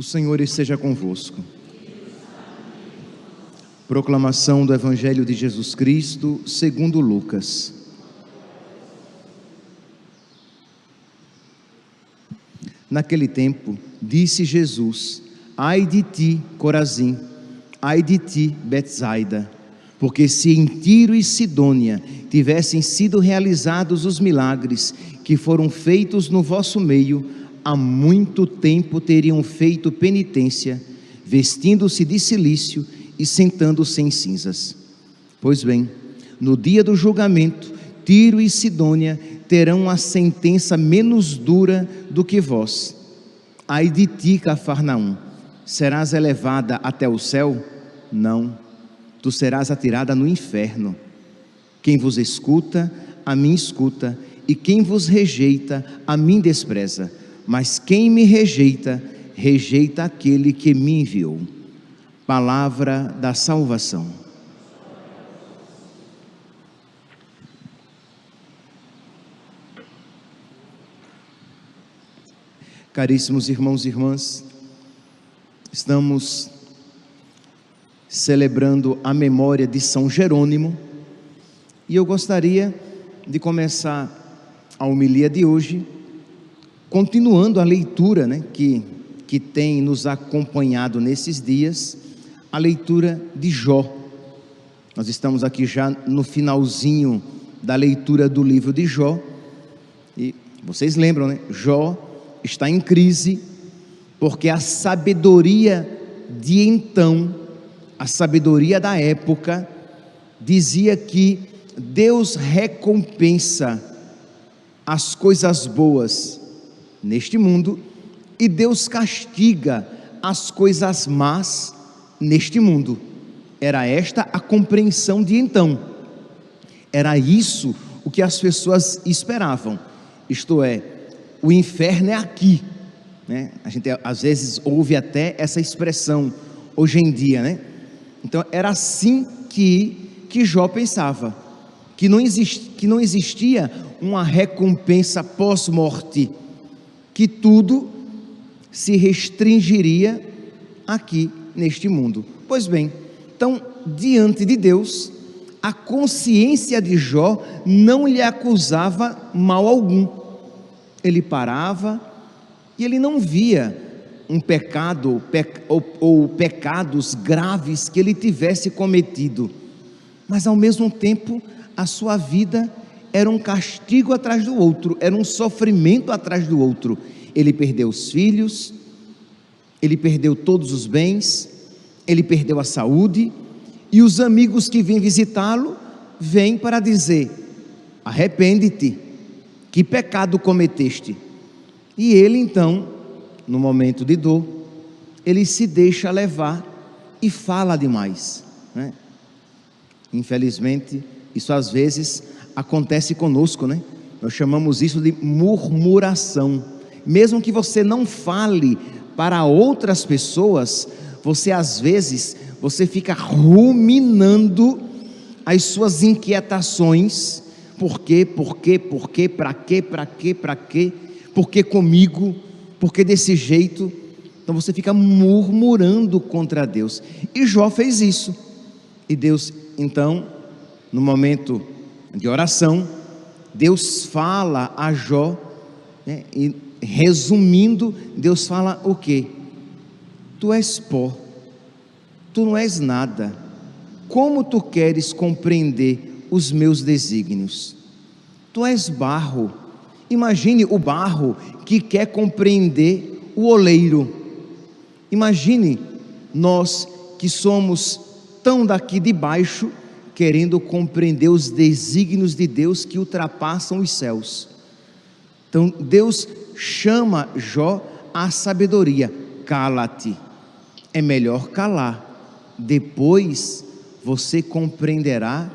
O Senhor esteja convosco. Proclamação do Evangelho de Jesus Cristo, segundo Lucas. Naquele tempo, disse Jesus: Ai de ti, Corazim, ai de ti, Betsaida, porque se em Tiro e Sidônia tivessem sido realizados os milagres que foram feitos no vosso meio, há muito tempo teriam feito penitência, vestindo-se de silício e sentando-se em cinzas. Pois bem, no dia do julgamento, Tiro e Sidônia terão a sentença menos dura do que vós. Ai de ti, Cafarnaum, serás elevada até o céu? Não, tu serás atirada no inferno. Quem vos escuta, a mim escuta, e quem vos rejeita, a mim despreza mas quem me rejeita, rejeita aquele que me enviou. Palavra da salvação. Caríssimos irmãos e irmãs, estamos celebrando a memória de São Jerônimo e eu gostaria de começar a homilia de hoje Continuando a leitura né, que, que tem nos acompanhado nesses dias, a leitura de Jó. Nós estamos aqui já no finalzinho da leitura do livro de Jó. E vocês lembram, né? Jó está em crise, porque a sabedoria de então, a sabedoria da época, dizia que Deus recompensa as coisas boas neste mundo e Deus castiga as coisas más neste mundo. Era esta a compreensão de então. Era isso o que as pessoas esperavam. Isto é, o inferno é aqui. Né? A gente às vezes ouve até essa expressão hoje em dia, né? Então era assim que, que Jó pensava, que não, exist, que não existia uma recompensa pós-morte que tudo se restringiria aqui neste mundo. Pois bem, então, diante de Deus, a consciência de Jó não lhe acusava mal algum. Ele parava e ele não via um pecado ou, pecados graves que ele tivesse cometido, mas ao mesmo tempo a sua vida era um castigo atrás do outro, era um sofrimento atrás do outro. Ele perdeu os filhos, ele perdeu todos os bens, ele perdeu a saúde, e os amigos que vêm visitá-lo vêm para dizer: arrepende-te, que pecado cometeste. E ele então, no momento de dor, ele se deixa levar e fala demais. Né? Infelizmente, isso às vezes acontece conosco, né? Nós chamamos isso de murmuração. Mesmo que você não fale para outras pessoas, você às vezes você fica ruminando as suas inquietações. Por quê? Por quê? Por quê? Para quê? Para quê? Para quê? Por que comigo? Por que desse jeito? Então você fica murmurando contra Deus. E Jó fez isso. E Deus, então, no momento de oração, Deus fala a Jó, né, e resumindo, Deus fala o que? Tu és pó, tu não és nada, como tu queres compreender os meus desígnios? Tu és barro, imagine o barro que quer compreender o oleiro, imagine nós que somos tão daqui de baixo querendo compreender os desígnios de Deus que ultrapassam os céus. Então Deus chama Jó à sabedoria. Cala-te. É melhor calar. Depois você compreenderá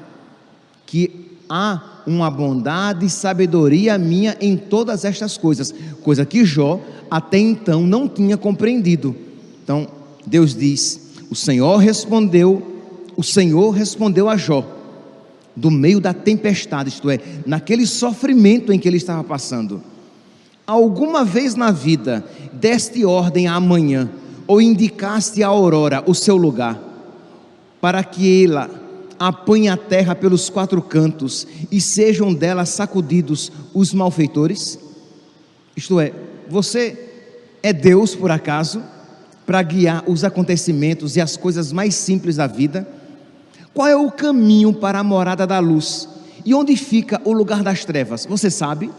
que há uma bondade e sabedoria minha em todas estas coisas, coisa que Jó até então não tinha compreendido. Então Deus diz: O Senhor respondeu o Senhor respondeu a Jó, do meio da tempestade, isto é, naquele sofrimento em que ele estava passando. Alguma vez na vida deste ordem amanhã, ou indicaste à aurora o seu lugar, para que ela apanhe a terra pelos quatro cantos e sejam dela sacudidos os malfeitores? Isto é, você é Deus por acaso para guiar os acontecimentos e as coisas mais simples da vida? Qual é o caminho para a morada da luz? E onde fica o lugar das trevas? Você sabe?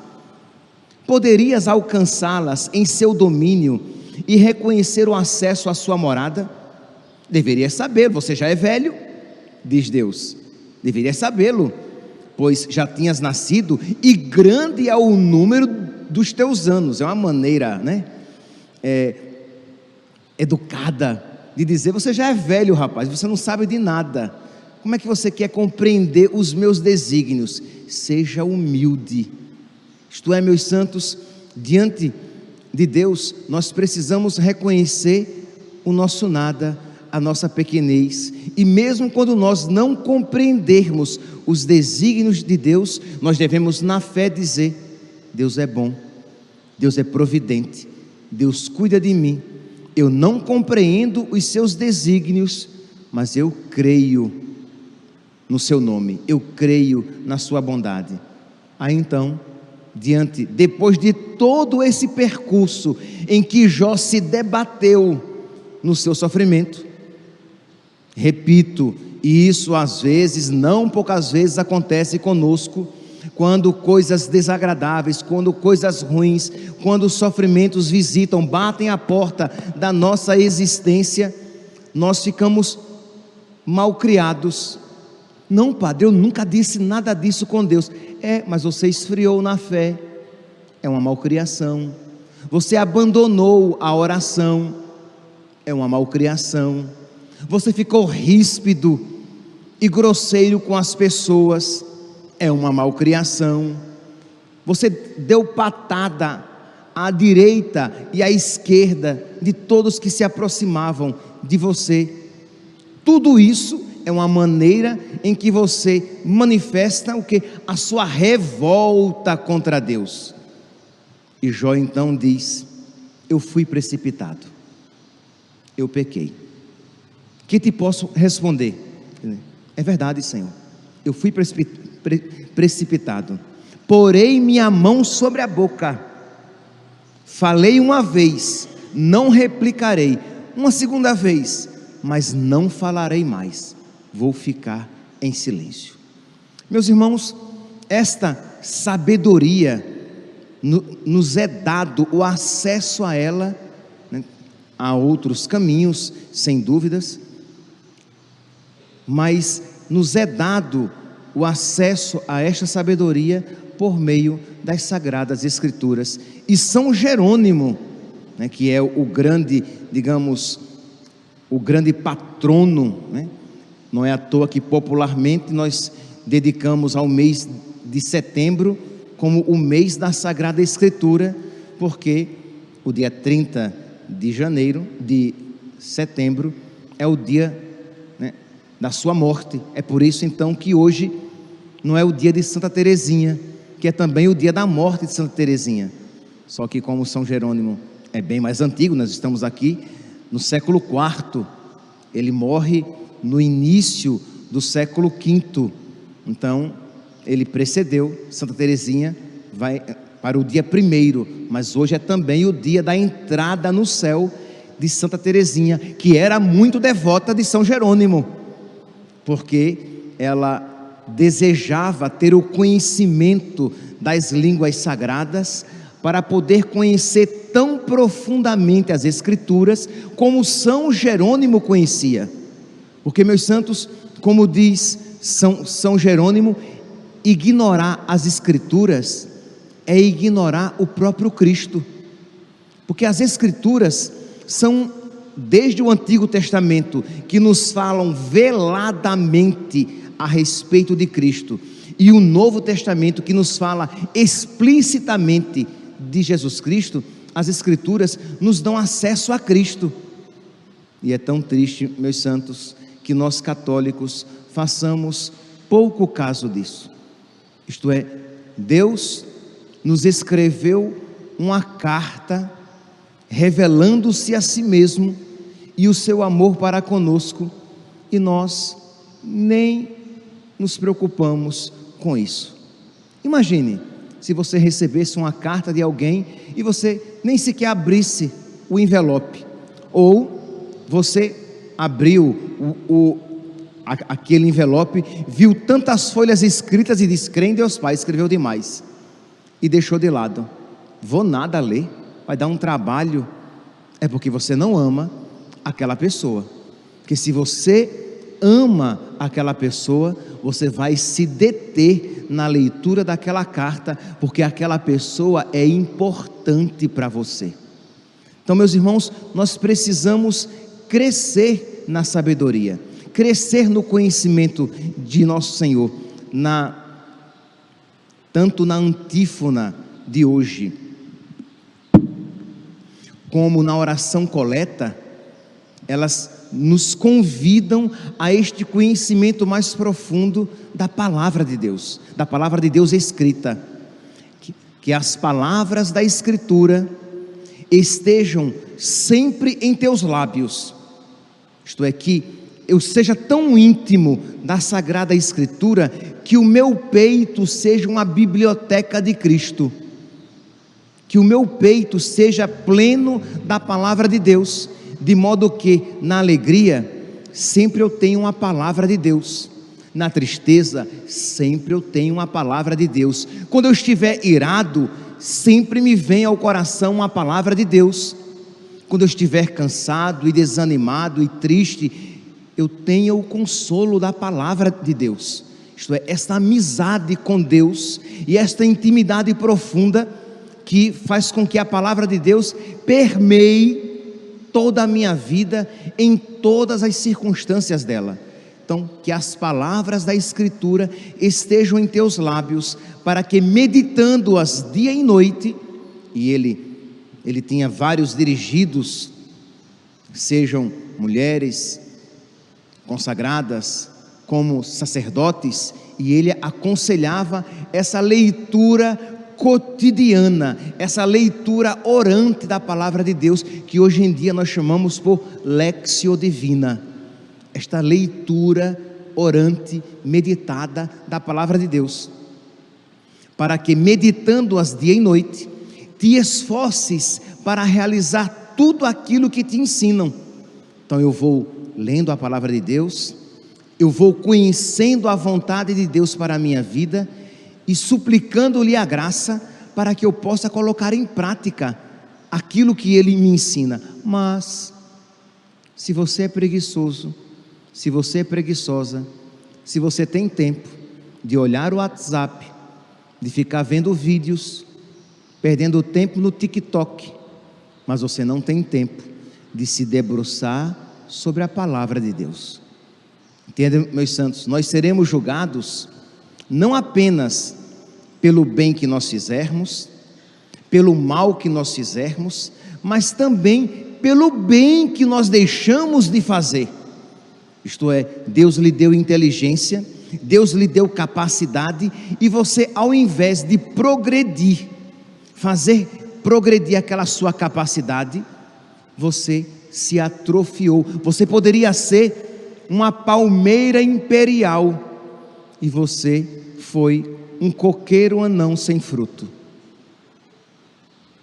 Poderias alcançá-las em seu domínio e reconhecer o acesso à sua morada? Deveria saber, você já é velho, diz Deus. Deveria sabê-lo, pois já tinhas nascido e grande é o número dos teus anos. É uma maneira, né? É, educada de dizer: você já é velho, rapaz, você não sabe de nada. Como é que você quer compreender os meus desígnios? Seja humilde. Isto é, meus santos, diante de Deus, nós precisamos reconhecer o nosso nada, a nossa pequenez, e mesmo quando nós não compreendermos os desígnios de Deus, nós devemos, na fé, dizer: Deus é bom, Deus é providente, Deus cuida de mim. Eu não compreendo os seus desígnios, mas eu creio no seu nome, eu creio na sua bondade. Aí então, diante, depois de todo esse percurso em que Jó se debateu no seu sofrimento, repito, e isso às vezes, não poucas vezes acontece conosco, quando coisas desagradáveis, quando coisas ruins, quando os sofrimentos visitam, batem a porta da nossa existência, nós ficamos mal criados. Não, padre, eu nunca disse nada disso com Deus. É, mas você esfriou na fé. É uma malcriação. Você abandonou a oração. É uma malcriação. Você ficou ríspido e grosseiro com as pessoas é uma malcriação. Você deu patada à direita e à esquerda de todos que se aproximavam de você. Tudo isso é uma maneira em que você manifesta o que? A sua revolta contra Deus. E Jó então diz: Eu fui precipitado, eu pequei. Que te posso responder? É verdade, Senhor. Eu fui precipitado pre precipitado. Porei minha mão sobre a boca. Falei uma vez, não replicarei. Uma segunda vez, mas não falarei mais. Vou ficar em silêncio. Meus irmãos, esta sabedoria nos é dado o acesso a ela, né? há outros caminhos, sem dúvidas, mas nos é dado o acesso a esta sabedoria por meio das sagradas escrituras. E São Jerônimo, né, que é o grande, digamos, o grande patrono, né? Não é à toa que popularmente nós dedicamos ao mês de setembro como o mês da Sagrada Escritura, porque o dia 30 de janeiro, de setembro, é o dia né, da sua morte. É por isso então que hoje não é o dia de Santa Teresinha, que é também o dia da morte de Santa Teresinha. Só que como São Jerônimo é bem mais antigo, nós estamos aqui no século IV. Ele morre no início do século V. Então, ele precedeu Santa Teresinha vai para o dia primeiro, mas hoje é também o dia da entrada no céu de Santa Teresinha, que era muito devota de São Jerônimo, porque ela desejava ter o conhecimento das línguas sagradas para poder conhecer tão profundamente as Escrituras como São Jerônimo conhecia. Porque, meus santos, como diz São, São Jerônimo, ignorar as Escrituras é ignorar o próprio Cristo. Porque as Escrituras são, desde o Antigo Testamento, que nos falam veladamente a respeito de Cristo, e o Novo Testamento que nos fala explicitamente de Jesus Cristo, as Escrituras nos dão acesso a Cristo. E é tão triste, meus santos, que nós católicos façamos pouco caso disso. Isto é, Deus nos escreveu uma carta revelando-se a si mesmo e o seu amor para conosco, e nós nem nos preocupamos com isso. Imagine se você recebesse uma carta de alguém e você nem sequer abrisse o envelope, ou você abriu o, o aquele envelope, viu tantas folhas escritas e disse: Crê em Deus Pai, escreveu demais e deixou de lado. Vou nada ler, vai dar um trabalho. É porque você não ama aquela pessoa. Porque se você ama aquela pessoa, você vai se deter na leitura daquela carta, porque aquela pessoa é importante para você. Então, meus irmãos, nós precisamos crescer na sabedoria, crescer no conhecimento de nosso Senhor, na tanto na antífona de hoje, como na oração coleta, elas nos convidam a este conhecimento mais profundo da palavra de Deus, da palavra de Deus escrita. Que, que as palavras da Escritura estejam sempre em teus lábios, isto é, que eu seja tão íntimo da Sagrada Escritura que o meu peito seja uma biblioteca de Cristo, que o meu peito seja pleno da palavra de Deus, de modo que na alegria sempre eu tenho uma palavra de Deus, na tristeza sempre eu tenho uma palavra de Deus, quando eu estiver irado, sempre me vem ao coração uma palavra de Deus. Quando eu estiver cansado e desanimado e triste, eu tenha o consolo da palavra de Deus. Isto é, esta amizade com Deus e esta intimidade profunda que faz com que a palavra de Deus permeie toda a minha vida em todas as circunstâncias dela. Então, que as palavras da Escritura estejam em teus lábios, para que meditando-as dia e noite, e ele, ele tinha vários dirigidos, sejam mulheres, consagradas, como sacerdotes, e ele aconselhava essa leitura cotidiana, essa leitura orante da palavra de Deus, que hoje em dia nós chamamos por lexio divina. Esta leitura orante, meditada da palavra de Deus, para que meditando-as dia e noite, te esforces para realizar tudo aquilo que te ensinam. Então eu vou lendo a palavra de Deus, eu vou conhecendo a vontade de Deus para a minha vida e suplicando-lhe a graça para que eu possa colocar em prática aquilo que ele me ensina. Mas, se você é preguiçoso, se você é preguiçosa, se você tem tempo de olhar o WhatsApp, de ficar vendo vídeos, perdendo tempo no TikTok, mas você não tem tempo de se debruçar sobre a palavra de Deus. Entendem, meus santos? Nós seremos julgados não apenas pelo bem que nós fizermos, pelo mal que nós fizermos, mas também pelo bem que nós deixamos de fazer. Isto é, Deus lhe deu inteligência, Deus lhe deu capacidade, e você, ao invés de progredir, fazer progredir aquela sua capacidade, você se atrofiou. Você poderia ser uma palmeira imperial e você foi um coqueiro anão sem fruto.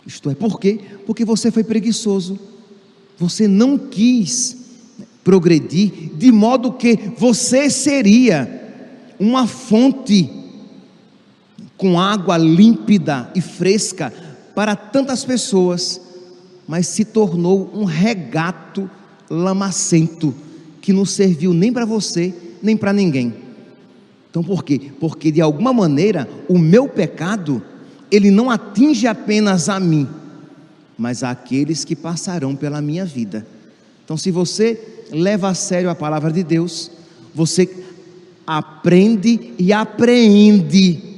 Isto é, por quê? Porque você foi preguiçoso. Você não quis progredir, de modo que você seria uma fonte com água límpida e fresca para tantas pessoas mas se tornou um regato lamacento que não serviu nem para você, nem para ninguém. Então por quê? Porque de alguma maneira o meu pecado, ele não atinge apenas a mim, mas àqueles que passarão pela minha vida. Então se você leva a sério a palavra de Deus, você aprende e apreende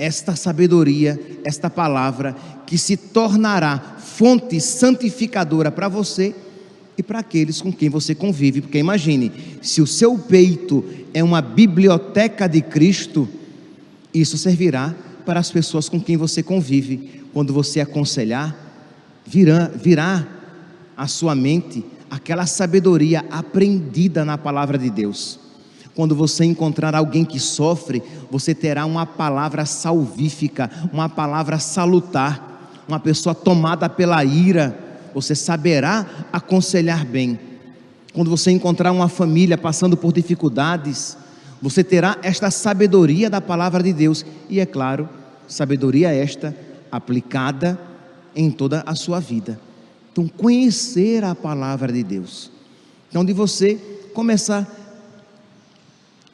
esta sabedoria, esta palavra que se tornará fonte santificadora para você e para aqueles com quem você convive. Porque imagine, se o seu peito é uma biblioteca de Cristo, isso servirá para as pessoas com quem você convive. Quando você aconselhar, virá, virá à sua mente aquela sabedoria aprendida na palavra de Deus. Quando você encontrar alguém que sofre, você terá uma palavra salvífica, uma palavra salutar, uma pessoa tomada pela ira, você saberá aconselhar bem. Quando você encontrar uma família passando por dificuldades, você terá esta sabedoria da palavra de Deus, e é claro, sabedoria esta aplicada em toda a sua vida. Então, conhecer a palavra de Deus. Então, de você começar,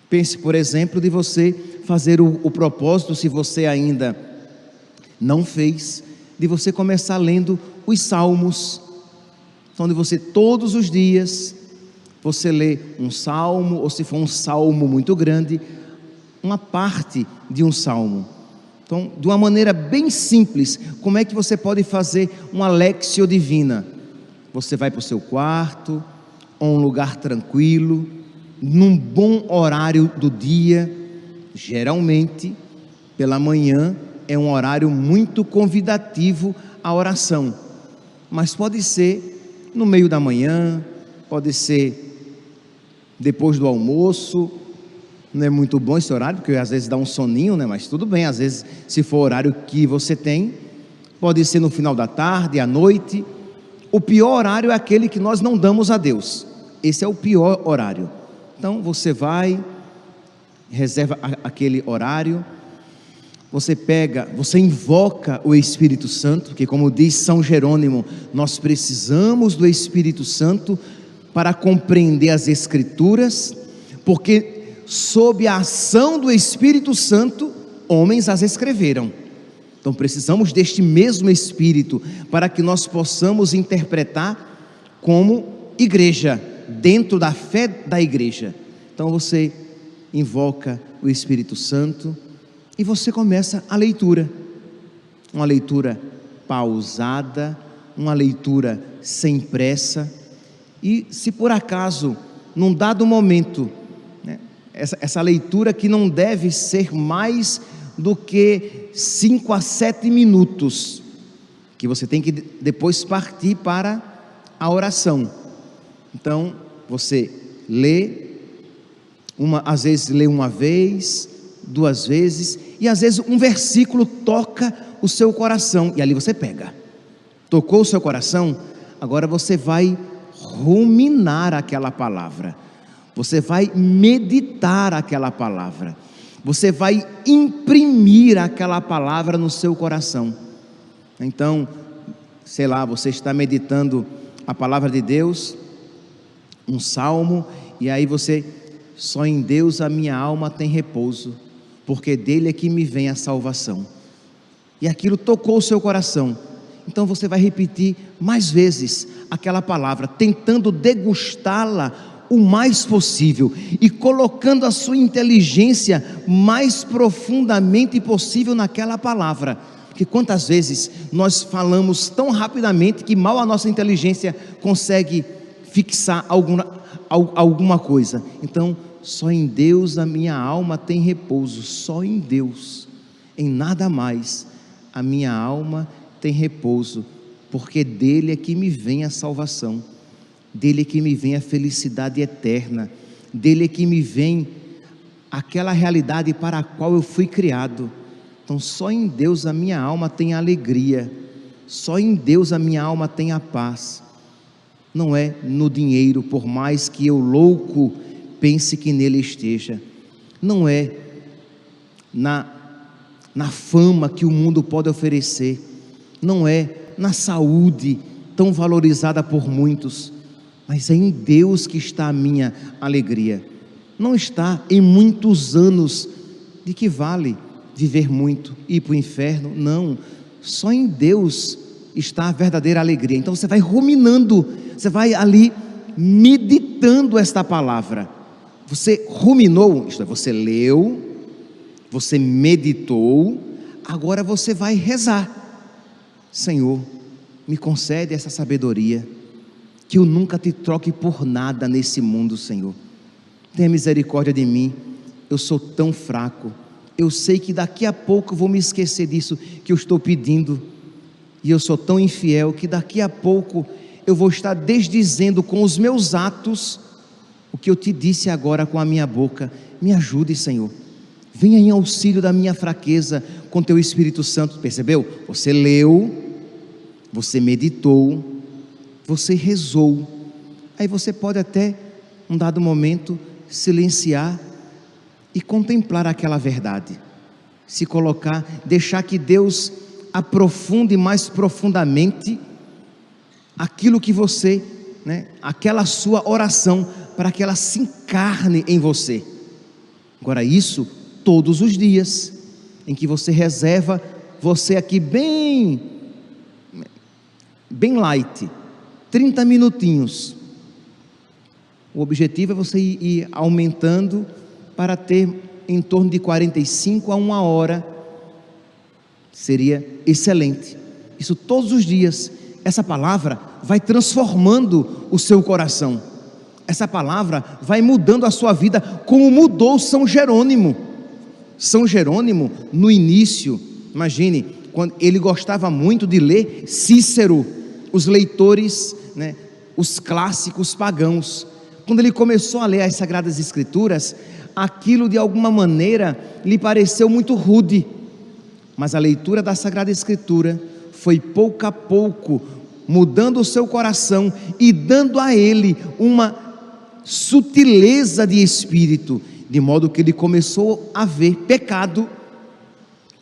pense, por exemplo, de você fazer o, o propósito, se você ainda não fez, de você começar lendo os salmos. Então, de você todos os dias, você lê um salmo, ou se for um salmo muito grande, uma parte de um salmo. Então, de uma maneira bem simples, como é que você pode fazer uma lexio divina? Você vai para o seu quarto, ou um lugar tranquilo, num bom horário do dia, geralmente pela manhã é um horário muito convidativo à oração, mas pode ser no meio da manhã, pode ser depois do almoço, não é muito bom esse horário, porque às vezes dá um soninho, né? Mas tudo bem, às vezes, se for o horário que você tem, pode ser no final da tarde, à noite. O pior horário é aquele que nós não damos a Deus. Esse é o pior horário. Então você vai, reserva aquele horário, você pega, você invoca o Espírito Santo, que como diz São Jerônimo, nós precisamos do Espírito Santo para compreender as Escrituras, porque sob a ação do Espírito Santo, homens as escreveram. Então precisamos deste mesmo Espírito para que nós possamos interpretar como igreja, dentro da fé da igreja. Então você invoca o Espírito Santo e você começa a leitura. Uma leitura pausada, uma leitura sem pressa. E se por acaso, num dado momento, essa, essa leitura que não deve ser mais do que 5 a 7 minutos, que você tem que depois partir para a oração. Então, você lê, uma, às vezes lê uma vez, duas vezes, e às vezes um versículo toca o seu coração, e ali você pega. Tocou o seu coração, agora você vai ruminar aquela palavra você vai meditar aquela palavra, você vai imprimir aquela palavra no seu coração. Então, sei lá, você está meditando a palavra de Deus, um salmo, e aí você, só em Deus a minha alma tem repouso, porque dele é que me vem a salvação. E aquilo tocou o seu coração. Então você vai repetir mais vezes aquela palavra, tentando degustá-la o mais possível e colocando a sua inteligência mais profundamente possível naquela palavra. Porque quantas vezes nós falamos tão rapidamente que mal a nossa inteligência consegue fixar alguma, alguma coisa. Então, só em Deus a minha alma tem repouso, só em Deus, em nada mais a minha alma tem repouso, porque dele é que me vem a salvação dele é que me vem a felicidade eterna, dele é que me vem aquela realidade para a qual eu fui criado. Então, só em Deus a minha alma tem alegria, só em Deus a minha alma tem a paz. Não é no dinheiro, por mais que eu louco pense que nele esteja, não é na, na fama que o mundo pode oferecer, não é na saúde tão valorizada por muitos, mas é em Deus que está a minha alegria. Não está em muitos anos de que vale viver muito e ir para o inferno. Não, só em Deus está a verdadeira alegria. Então você vai ruminando, você vai ali meditando esta palavra. Você ruminou, isto é, você leu, você meditou, agora você vai rezar. Senhor, me concede essa sabedoria que eu nunca te troque por nada nesse mundo, Senhor. Tenha misericórdia de mim, eu sou tão fraco. Eu sei que daqui a pouco vou me esquecer disso que eu estou pedindo, e eu sou tão infiel que daqui a pouco eu vou estar desdizendo com os meus atos o que eu te disse agora com a minha boca. Me ajude, Senhor. Venha em auxílio da minha fraqueza com teu Espírito Santo. Percebeu? Você leu, você meditou, você rezou. Aí você pode até, um dado momento, silenciar e contemplar aquela verdade. Se colocar, deixar que Deus aprofunde mais profundamente aquilo que você, né, aquela sua oração, para que ela se encarne em você. Agora, isso todos os dias, em que você reserva você aqui bem, bem light, 30 minutinhos. O objetivo é você ir aumentando para ter em torno de 45 a uma hora. Seria excelente. Isso todos os dias. Essa palavra vai transformando o seu coração. Essa palavra vai mudando a sua vida, como mudou São Jerônimo. São Jerônimo, no início, imagine, quando ele gostava muito de ler Cícero, os leitores, né, os clássicos pagãos. Quando ele começou a ler as Sagradas Escrituras, aquilo de alguma maneira lhe pareceu muito rude, mas a leitura da Sagrada Escritura foi pouco a pouco mudando o seu coração e dando a ele uma sutileza de espírito de modo que ele começou a ver pecado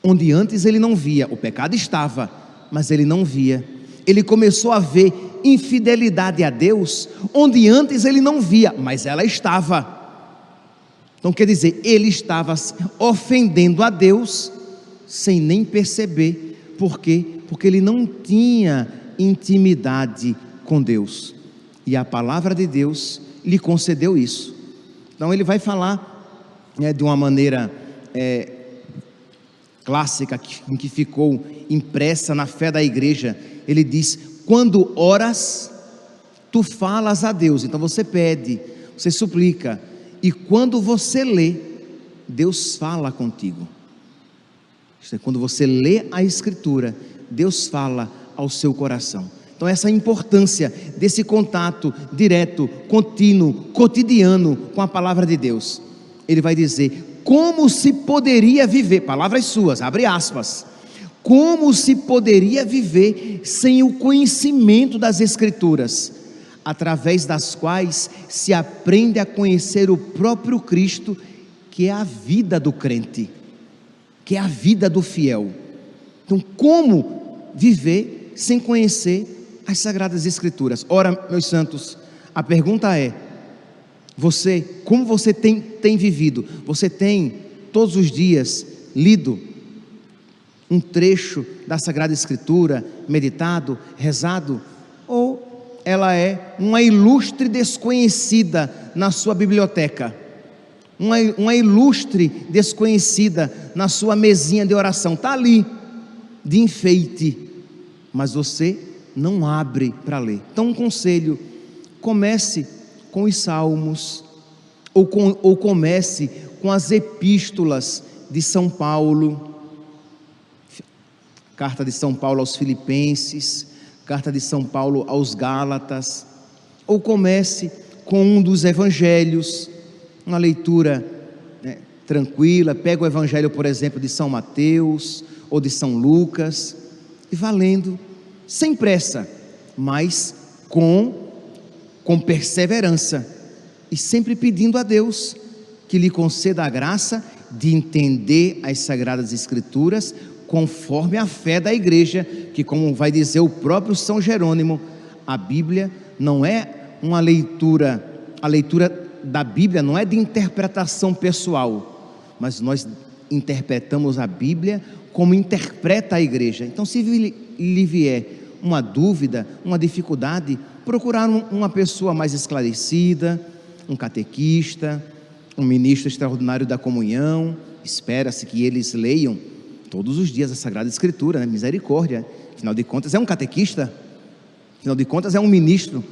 onde antes ele não via. O pecado estava, mas ele não via. Ele começou a ver infidelidade a Deus onde antes ele não via, mas ela estava. Então quer dizer, ele estava ofendendo a Deus sem nem perceber. Por quê? Porque ele não tinha intimidade com Deus. E a palavra de Deus lhe concedeu isso. Então ele vai falar né, de uma maneira é, clássica, que, em que ficou impressa na fé da igreja. Ele diz: quando oras, tu falas a Deus. Então você pede, você suplica, e quando você lê, Deus fala contigo. Isto é, quando você lê a Escritura, Deus fala ao seu coração. Então, essa importância desse contato direto, contínuo, cotidiano com a palavra de Deus ele vai dizer: como se poderia viver, palavras suas, abre aspas, como se poderia viver sem o conhecimento das Escrituras, através das quais se aprende a conhecer o próprio Cristo, que é a vida do crente, que é a vida do fiel. Então, como viver sem conhecer as Sagradas Escrituras? Ora, meus santos, a pergunta é: você, como você tem, tem vivido? Você tem todos os dias lido um trecho da Sagrada Escritura, meditado, rezado? Ou ela é uma ilustre desconhecida na sua biblioteca? Uma, uma ilustre desconhecida na sua mesinha de oração? Está ali, de enfeite, mas você não abre para ler. Então, um conselho: comece com os salmos, ou, com, ou comece com as epístolas de São Paulo, carta de São Paulo aos Filipenses, carta de São Paulo aos Gálatas, ou comece com um dos evangelhos, uma leitura né, tranquila, pega o evangelho, por exemplo, de São Mateus ou de São Lucas, e vá lendo, sem pressa, mas com com perseverança e sempre pedindo a Deus que lhe conceda a graça de entender as sagradas escrituras conforme a fé da igreja, que como vai dizer o próprio São Jerônimo, a Bíblia não é uma leitura, a leitura da Bíblia não é de interpretação pessoal, mas nós interpretamos a Bíblia como interpreta a igreja. Então, se lhe vier uma dúvida, uma dificuldade, procurar uma pessoa mais esclarecida, um catequista, um ministro extraordinário da comunhão. Espera-se que eles leiam todos os dias a Sagrada Escritura, né? misericórdia. Afinal de contas, é um catequista, afinal de contas, é um ministro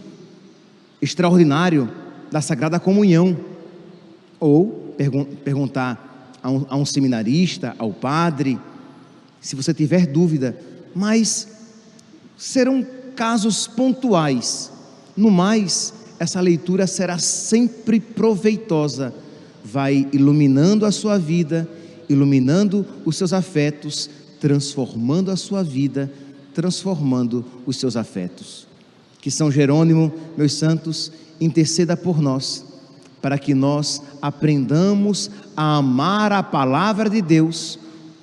extraordinário da Sagrada Comunhão. Ou pergun perguntar a um, a um seminarista, ao padre, se você tiver dúvida, mas serão casos pontuais. No mais, essa leitura será sempre proveitosa, vai iluminando a sua vida, iluminando os seus afetos, transformando a sua vida, transformando os seus afetos. Que São Jerônimo, meus santos, interceda por nós, para que nós aprendamos a amar a palavra de Deus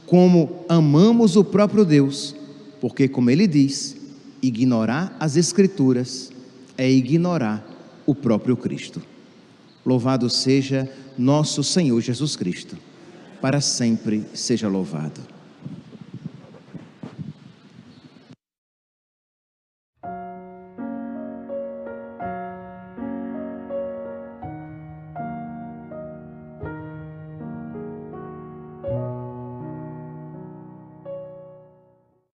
como amamos o próprio Deus, porque, como ele diz, ignorar as Escrituras é ignorar o próprio Cristo. Louvado seja nosso Senhor Jesus Cristo, para sempre seja louvado.